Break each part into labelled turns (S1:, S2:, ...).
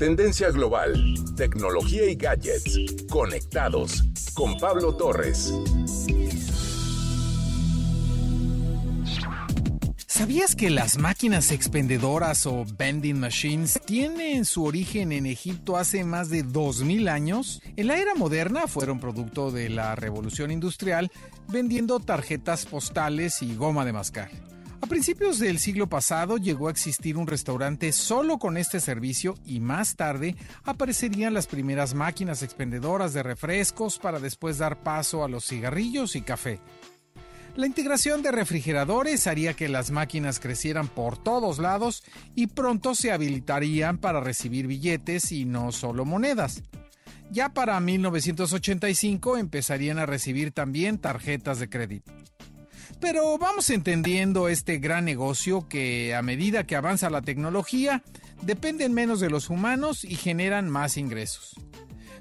S1: Tendencia global, tecnología y gadgets. Conectados con Pablo Torres.
S2: ¿Sabías que las máquinas expendedoras o vending machines tienen su origen en Egipto hace más de 2000 años? En la era moderna fueron producto de la revolución industrial vendiendo tarjetas postales y goma de mascar. A principios del siglo pasado llegó a existir un restaurante solo con este servicio y más tarde aparecerían las primeras máquinas expendedoras de refrescos para después dar paso a los cigarrillos y café. La integración de refrigeradores haría que las máquinas crecieran por todos lados y pronto se habilitarían para recibir billetes y no solo monedas. Ya para 1985 empezarían a recibir también tarjetas de crédito. Pero vamos entendiendo este gran negocio que a medida que avanza la tecnología dependen menos de los humanos y generan más ingresos.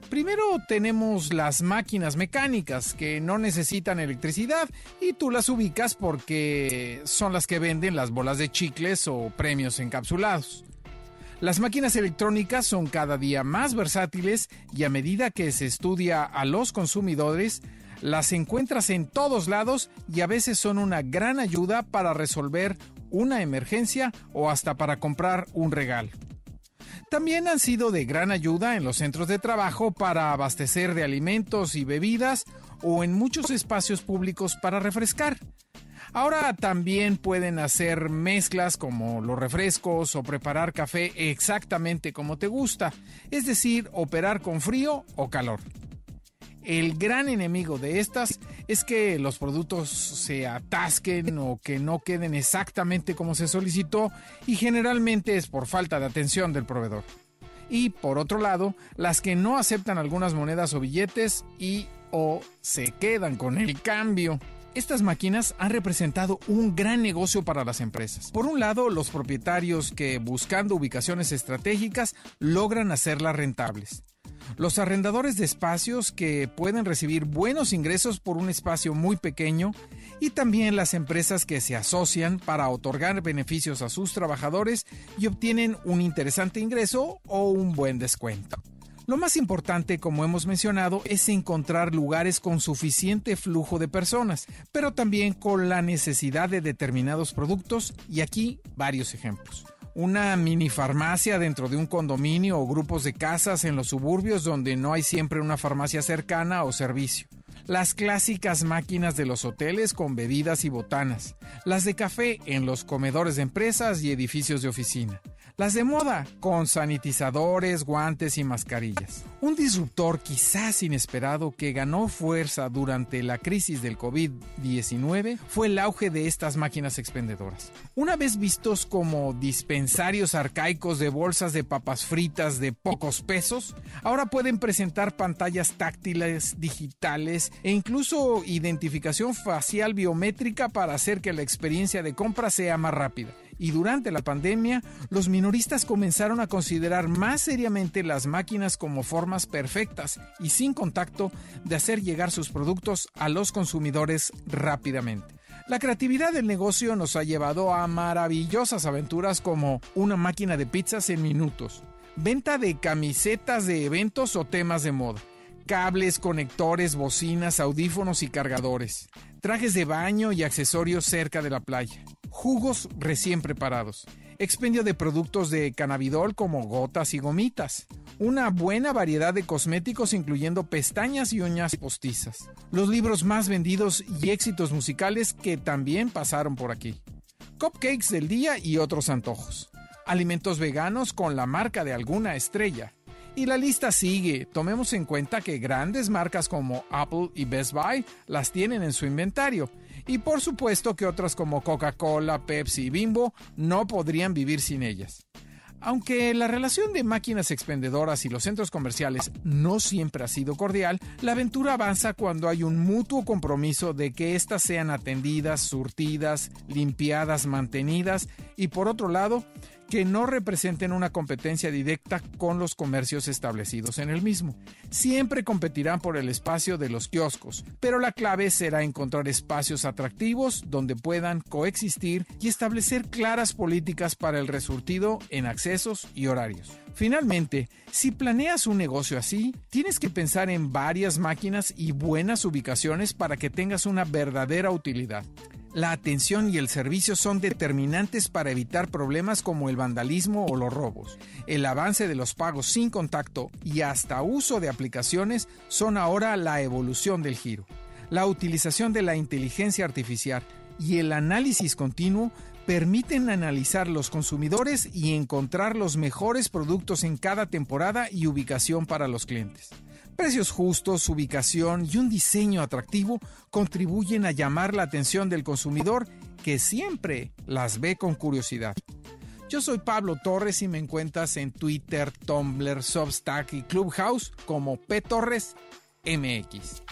S2: Primero tenemos las máquinas mecánicas que no necesitan electricidad y tú las ubicas porque son las que venden las bolas de chicles o premios encapsulados. Las máquinas electrónicas son cada día más versátiles y a medida que se estudia a los consumidores, las encuentras en todos lados y a veces son una gran ayuda para resolver una emergencia o hasta para comprar un regalo. También han sido de gran ayuda en los centros de trabajo para abastecer de alimentos y bebidas o en muchos espacios públicos para refrescar. Ahora también pueden hacer mezclas como los refrescos o preparar café exactamente como te gusta, es decir, operar con frío o calor. El gran enemigo de estas es que los productos se atasquen o que no queden exactamente como se solicitó y generalmente es por falta de atención del proveedor. Y por otro lado, las que no aceptan algunas monedas o billetes y o se quedan con el cambio. Estas máquinas han representado un gran negocio para las empresas. Por un lado, los propietarios que buscando ubicaciones estratégicas logran hacerlas rentables los arrendadores de espacios que pueden recibir buenos ingresos por un espacio muy pequeño y también las empresas que se asocian para otorgar beneficios a sus trabajadores y obtienen un interesante ingreso o un buen descuento. Lo más importante, como hemos mencionado, es encontrar lugares con suficiente flujo de personas, pero también con la necesidad de determinados productos y aquí varios ejemplos una mini farmacia dentro de un condominio o grupos de casas en los suburbios donde no hay siempre una farmacia cercana o servicio. Las clásicas máquinas de los hoteles con bebidas y botanas. Las de café en los comedores de empresas y edificios de oficina las de moda, con sanitizadores, guantes y mascarillas. Un disruptor quizás inesperado que ganó fuerza durante la crisis del COVID-19 fue el auge de estas máquinas expendedoras. Una vez vistos como dispensarios arcaicos de bolsas de papas fritas de pocos pesos, ahora pueden presentar pantallas táctiles, digitales e incluso identificación facial biométrica para hacer que la experiencia de compra sea más rápida y durante la pandemia, los minoristas comenzaron a considerar más seriamente las máquinas como formas perfectas y sin contacto de hacer llegar sus productos a los consumidores rápidamente. La creatividad del negocio nos ha llevado a maravillosas aventuras como una máquina de pizzas en minutos, venta de camisetas de eventos o temas de moda, cables, conectores, bocinas, audífonos y cargadores, trajes de baño y accesorios cerca de la playa, jugos recién preparados, expendio de productos de cannabidol como gotas y gomitas, una buena variedad de cosméticos incluyendo pestañas y uñas postizas, los libros más vendidos y éxitos musicales que también pasaron por aquí, cupcakes del día y otros antojos, alimentos veganos con la marca de alguna estrella, y la lista sigue. Tomemos en cuenta que grandes marcas como Apple y Best Buy las tienen en su inventario y por supuesto que otras como Coca-Cola, Pepsi y Bimbo no podrían vivir sin ellas. Aunque la relación de máquinas expendedoras y los centros comerciales no siempre ha sido cordial, la aventura avanza cuando hay un mutuo compromiso de que éstas sean atendidas, surtidas, limpiadas, mantenidas y por otro lado, que no representen una competencia directa con los comercios establecidos en el mismo. Siempre competirán por el espacio de los kioscos, pero la clave será encontrar espacios atractivos donde puedan coexistir y establecer claras políticas para el resurtido en accesos y horarios. Finalmente, si planeas un negocio así, tienes que pensar en varias máquinas y buenas ubicaciones para que tengas una verdadera utilidad. La atención y el servicio son determinantes para evitar problemas como el vandalismo o los robos. El avance de los pagos sin contacto y hasta uso de aplicaciones son ahora la evolución del giro. La utilización de la inteligencia artificial y el análisis continuo permiten analizar los consumidores y encontrar los mejores productos en cada temporada y ubicación para los clientes. Precios justos, ubicación y un diseño atractivo contribuyen a llamar la atención del consumidor que siempre las ve con curiosidad. Yo soy Pablo Torres y me encuentras en Twitter, Tumblr, Substack y Clubhouse como P Torres MX.